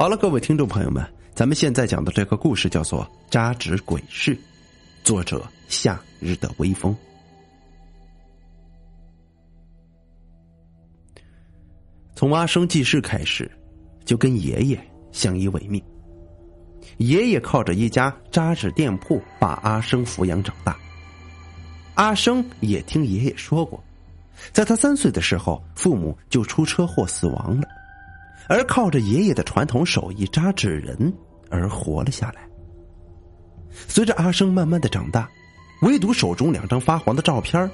好了，各位听众朋友们，咱们现在讲的这个故事叫做《扎纸鬼事》，作者夏日的微风。从阿生记事开始，就跟爷爷相依为命。爷爷靠着一家扎纸店铺把阿生抚养长大。阿生也听爷爷说过，在他三岁的时候，父母就出车祸死亡了，而靠着爷爷的传统手艺扎纸人而活了下来。随着阿生慢慢的长大，唯独手中两张发黄的照片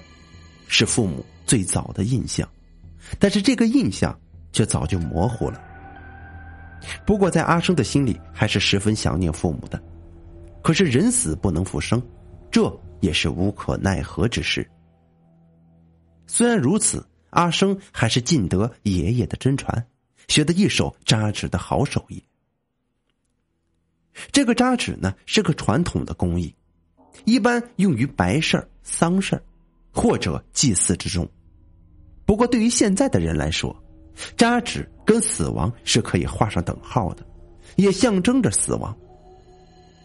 是父母最早的印象，但是这个印象却早就模糊了。不过在阿生的心里，还是十分想念父母的。可是人死不能复生，这也是无可奈何之事。虽然如此，阿生还是尽得爷爷的真传，学的一手扎纸的好手艺。这个扎纸呢，是个传统的工艺，一般用于白事儿丧事儿或者祭祀之中。不过，对于现在的人来说，扎纸跟死亡是可以画上等号的，也象征着死亡。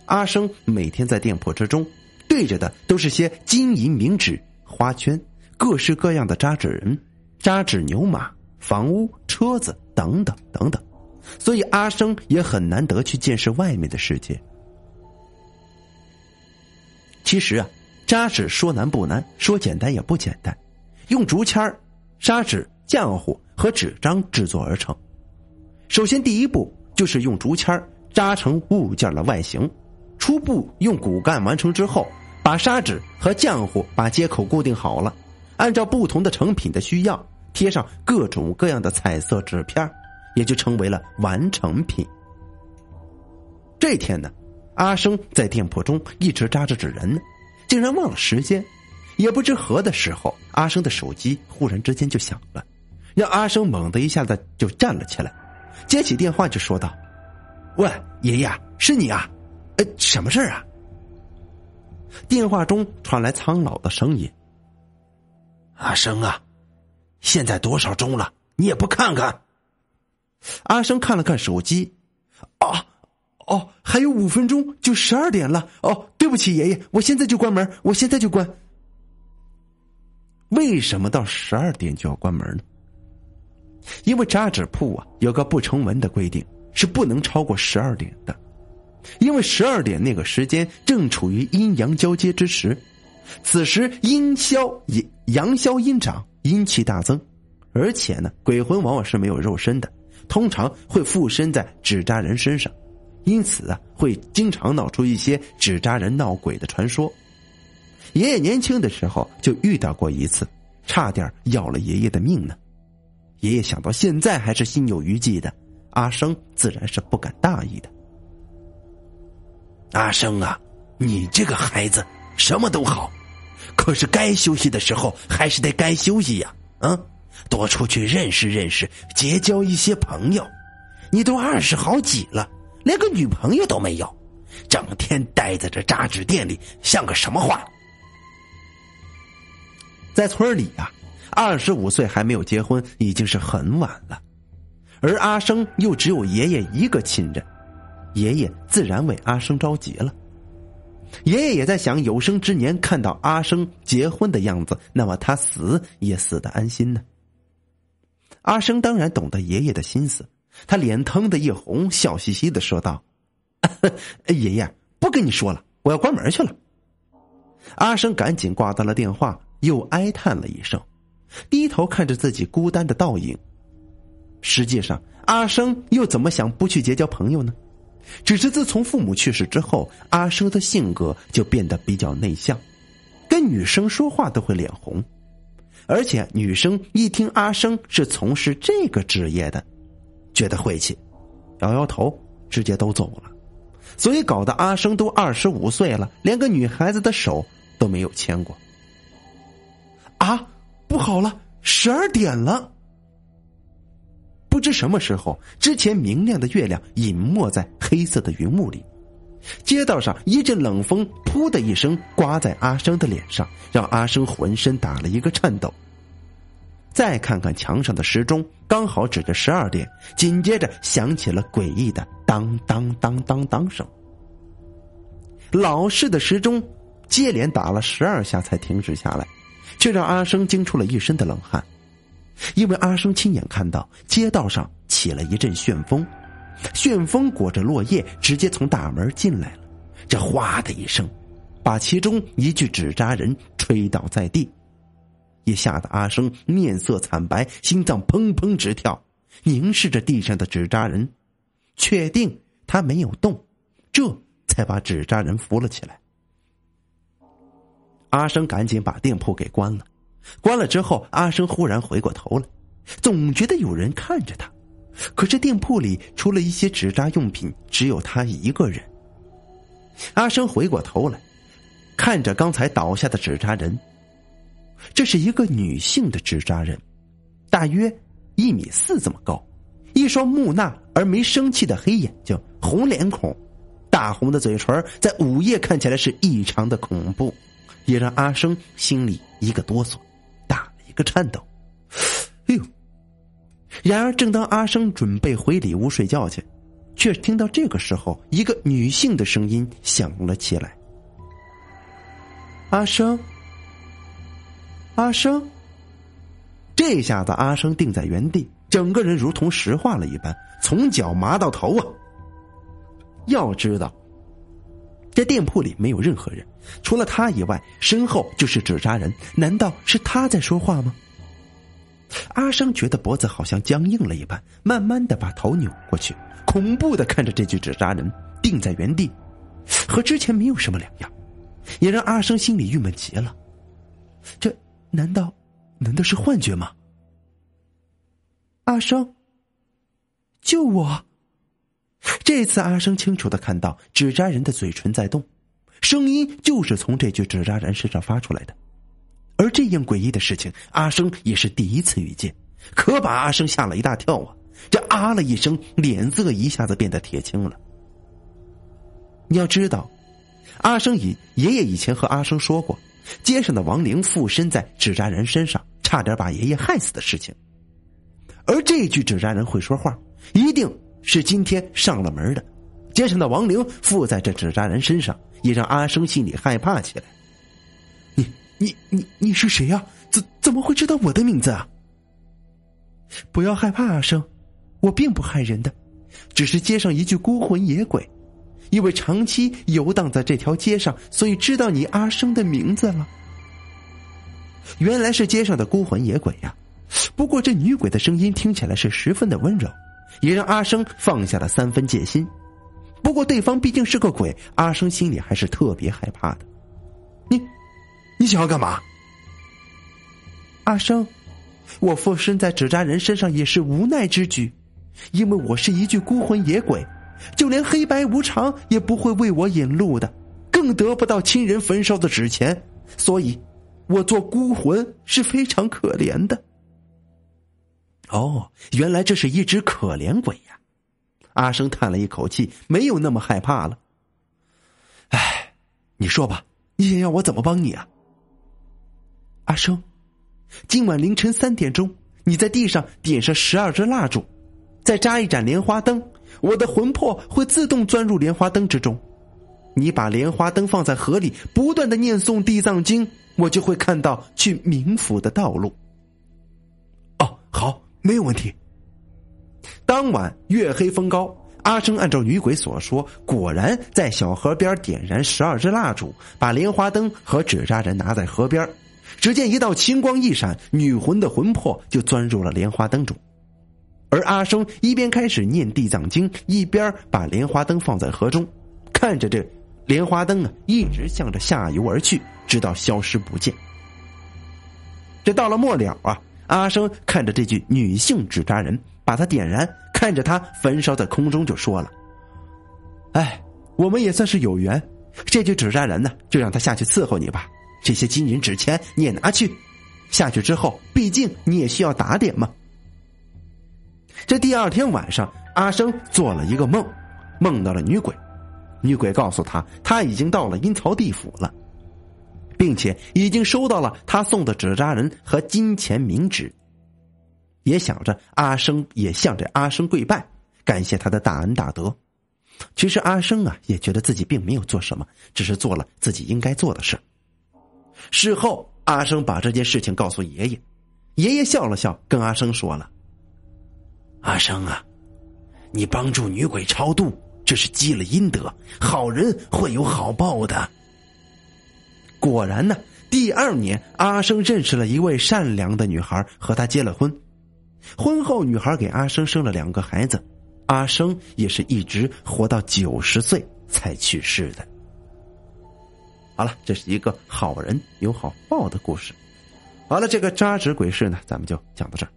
阿生每天在店铺之中，对着的都是些金银名纸、花圈、各式各样的扎纸人、扎纸牛马、房屋、车子等等等等，所以阿生也很难得去见识外面的世界。其实啊，扎纸说难不难，说简单也不简单，用竹签砂纸、浆糊。和纸张制作而成。首先，第一步就是用竹签扎成物件的外形。初步用骨干完成之后，把砂纸和浆糊把接口固定好了，按照不同的成品的需要贴上各种各样的彩色纸片，也就成为了完成品。这天呢，阿生在店铺中一直扎着纸人呢，竟然忘了时间。也不知何的时候，阿生的手机忽然之间就响了。让阿生猛的一下子就站了起来，接起电话就说道：“喂，爷爷，是你啊？呃，什么事啊？”电话中传来苍老的声音：“阿生啊，现在多少钟了？你也不看看？”阿生看了看手机：“啊，哦，还有五分钟就十二点了。哦，对不起，爷爷，我现在就关门，我现在就关。为什么到十二点就要关门呢？”因为扎纸铺啊有个不成文的规定，是不能超过十二点的，因为十二点那个时间正处于阴阳交接之时，此时阴消阴阳消阴长，阴气大增，而且呢，鬼魂往往是没有肉身的，通常会附身在纸扎人身上，因此啊，会经常闹出一些纸扎人闹鬼的传说。爷爷年轻的时候就遇到过一次，差点要了爷爷的命呢。爷爷想到现在还是心有余悸的，阿生自然是不敢大意的。阿生啊，你这个孩子什么都好，可是该休息的时候还是得该休息呀，啊，多出去认识认识，结交一些朋友。你都二十好几了，连个女朋友都没有，整天待在这扎纸店里，像个什么话？在村里呀。二十五岁还没有结婚，已经是很晚了，而阿生又只有爷爷一个亲人，爷爷自然为阿生着急了。爷爷也在想，有生之年看到阿生结婚的样子，那么他死也死得安心呢。阿生当然懂得爷爷的心思，他脸腾的一红，笑嘻嘻的说道：“爷爷，不跟你说了，我要关门去了。”阿生赶紧挂断了电话，又哀叹了一声。低头看着自己孤单的倒影，实际上阿生又怎么想不去结交朋友呢？只是自从父母去世之后，阿生的性格就变得比较内向，跟女生说话都会脸红，而且女生一听阿生是从事这个职业的，觉得晦气，摇摇头，直接都走了。所以搞得阿生都二十五岁了，连个女孩子的手都没有牵过。啊！不好了，十二点了。不知什么时候，之前明亮的月亮隐没在黑色的云雾里，街道上一阵冷风，噗的一声刮在阿生的脸上，让阿生浑身打了一个颤抖。再看看墙上的时钟，刚好指着十二点，紧接着响起了诡异的当当当当当声。老式的时钟接连打了十二下才停止下来，却让阿生惊出了一身的冷汗，因为阿生亲眼看到街道上起了一阵旋风，旋风裹着落叶直接从大门进来了，这哗的一声，把其中一具纸扎人吹倒在地。也吓得阿生面色惨白，心脏砰砰直跳，凝视着地上的纸扎人，确定他没有动，这才把纸扎人扶了起来。阿生赶紧把店铺给关了，关了之后，阿生忽然回过头来，总觉得有人看着他，可是店铺里除了一些纸扎用品，只有他一个人。阿生回过头来，看着刚才倒下的纸扎人。这是一个女性的纸扎人，大约一米四这么高，一双木讷而没生气的黑眼睛，红脸孔，大红的嘴唇，在午夜看起来是异常的恐怖，也让阿生心里一个哆嗦，一个颤抖。哎呦！然而，正当阿生准备回里屋睡觉去，却听到这个时候，一个女性的声音响了起来：“阿生。”阿生，这下子阿生定在原地，整个人如同石化了一般，从脚麻到头啊！要知道，这店铺里没有任何人，除了他以外，身后就是纸扎人。难道是他在说话吗？阿生觉得脖子好像僵硬了一般，慢慢的把头扭过去，恐怖的看着这具纸扎人，定在原地，和之前没有什么两样，也让阿生心里郁闷极了。这。难道，难道是幻觉吗？阿生，救我！这次阿生清楚的看到纸扎人的嘴唇在动，声音就是从这具纸扎人身上发出来的。而这样诡异的事情，阿生也是第一次遇见，可把阿生吓了一大跳啊！这啊了一声，脸色一下子变得铁青了。你要知道，阿生以爷爷以前和阿生说过。街上的亡灵附身在纸扎人身上，差点把爷爷害死的事情。而这具纸扎人会说话，一定是今天上了门的。街上的亡灵附在这纸扎人身上，也让阿生心里害怕起来。你、你、你、你是谁呀？怎怎么会知道我的名字啊？不要害怕，阿生，我并不害人的，只是街上一具孤魂野鬼。因为长期游荡在这条街上，所以知道你阿生的名字了。原来是街上的孤魂野鬼呀！不过这女鬼的声音听起来是十分的温柔，也让阿生放下了三分戒心。不过对方毕竟是个鬼，阿生心里还是特别害怕的。你，你想要干嘛？阿生，我附身在纸扎人身上也是无奈之举，因为我是一具孤魂野鬼。就连黑白无常也不会为我引路的，更得不到亲人焚烧的纸钱，所以，我做孤魂是非常可怜的。哦，原来这是一只可怜鬼呀！阿生叹了一口气，没有那么害怕了。哎，你说吧，你想要我怎么帮你啊？阿生，今晚凌晨三点钟，你在地上点上十二支蜡烛，再扎一盏莲花灯。我的魂魄会自动钻入莲花灯之中，你把莲花灯放在河里，不断的念诵《地藏经》，我就会看到去冥府的道路。哦，好，没有问题。当晚月黑风高，阿生按照女鬼所说，果然在小河边点燃十二支蜡烛，把莲花灯和纸扎人拿在河边。只见一道青光一闪，女魂的魂魄就钻入了莲花灯中。而阿生一边开始念地藏经，一边把莲花灯放在河中，看着这莲花灯啊，一直向着下游而去，直到消失不见。这到了末了啊，阿生看着这具女性纸扎人，把它点燃，看着它焚烧在空中，就说了：“哎，我们也算是有缘，这具纸扎人呢，就让他下去伺候你吧。这些金银纸钱你也拿去，下去之后，毕竟你也需要打点嘛。”这第二天晚上，阿生做了一个梦，梦到了女鬼。女鬼告诉他，他已经到了阴曹地府了，并且已经收到了他送的纸扎人和金钱冥纸，也想着阿生也向着阿生跪拜，感谢他的大恩大德。其实阿生啊，也觉得自己并没有做什么，只是做了自己应该做的事。事后，阿生把这件事情告诉爷爷，爷爷笑了笑，跟阿生说了：“阿生啊，你帮助女鬼超度，这是积了阴德，好人会有好报的。”果然呢，第二年阿生认识了一位善良的女孩，和她结了婚。婚后，女孩给阿生生了两个孩子，阿生也是一直活到九十岁才去世的。好了，这是一个好人有好报的故事。好了，这个扎纸鬼事呢，咱们就讲到这儿。